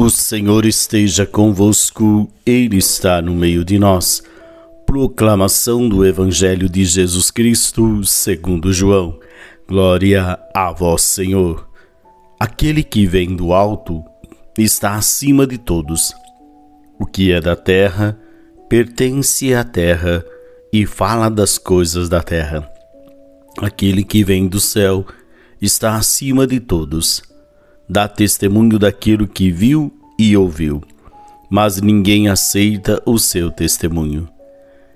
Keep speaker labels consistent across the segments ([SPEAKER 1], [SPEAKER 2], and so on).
[SPEAKER 1] O Senhor esteja convosco, Ele está no meio de nós. Proclamação do Evangelho de Jesus Cristo, segundo João. Glória a vós, Senhor. Aquele que vem do alto está acima de todos. O que é da terra pertence à terra e fala das coisas da terra. Aquele que vem do céu está acima de todos dá testemunho daquilo que viu e ouviu, mas ninguém aceita o seu testemunho.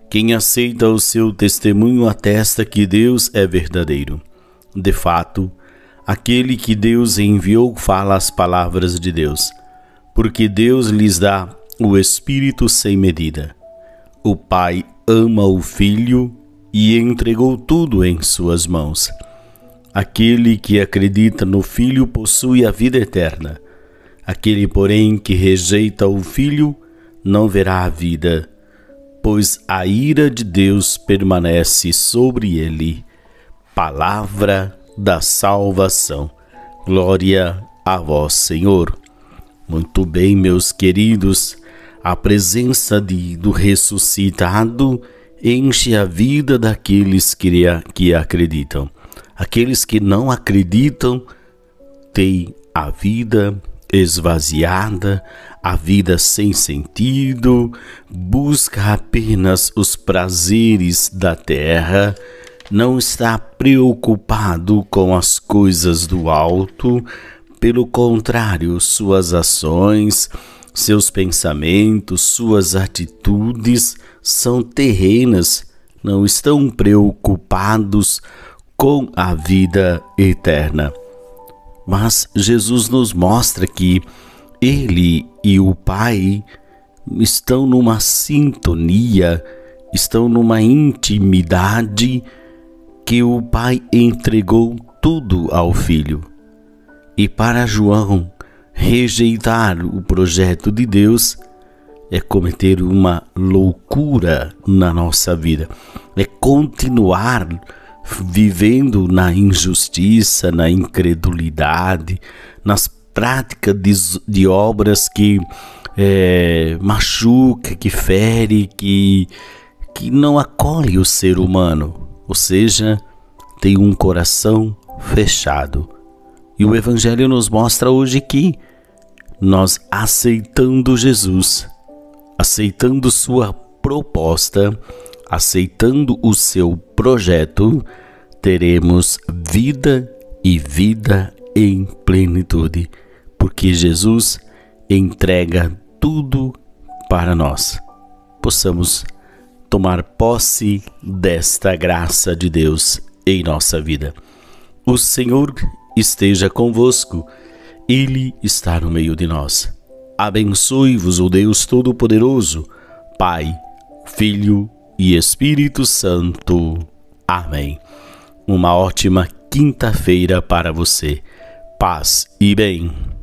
[SPEAKER 1] Quem aceita o seu testemunho atesta que Deus é verdadeiro. De fato, aquele que Deus enviou fala as palavras de Deus, porque Deus lhes dá o Espírito sem medida. O Pai ama o Filho e entregou tudo em suas mãos. Aquele que acredita no Filho possui a vida eterna. Aquele, porém, que rejeita o Filho não verá a vida, pois a ira de Deus permanece sobre ele. Palavra da salvação. Glória a vós, Senhor. Muito bem, meus queridos, a presença de, do ressuscitado enche a vida daqueles que, que acreditam. Aqueles que não acreditam têm a vida esvaziada, a vida sem sentido, busca apenas os prazeres da terra, não está preocupado com as coisas do alto, pelo contrário, suas ações, seus pensamentos, suas atitudes são terrenas, não estão preocupados com a vida eterna. Mas Jesus nos mostra que Ele e o Pai estão numa sintonia, estão numa intimidade que o Pai entregou tudo ao Filho. E para João, rejeitar o projeto de Deus é cometer uma loucura na nossa vida, é continuar vivendo na injustiça, na incredulidade, nas práticas de, de obras que é, machuca, que fere, que, que não acolhe o ser humano, ou seja, tem um coração fechado. E o Evangelho nos mostra hoje que nós aceitando Jesus, aceitando Sua proposta, aceitando o seu projeto, teremos vida e vida em plenitude, porque Jesus entrega tudo para nós. Possamos tomar posse desta graça de Deus em nossa vida. O Senhor esteja convosco, Ele está no meio de nós. Abençoe-vos o Deus Todo-Poderoso, Pai, Filho e Espírito Santo. Amém. Uma ótima quinta-feira para você. Paz e bem.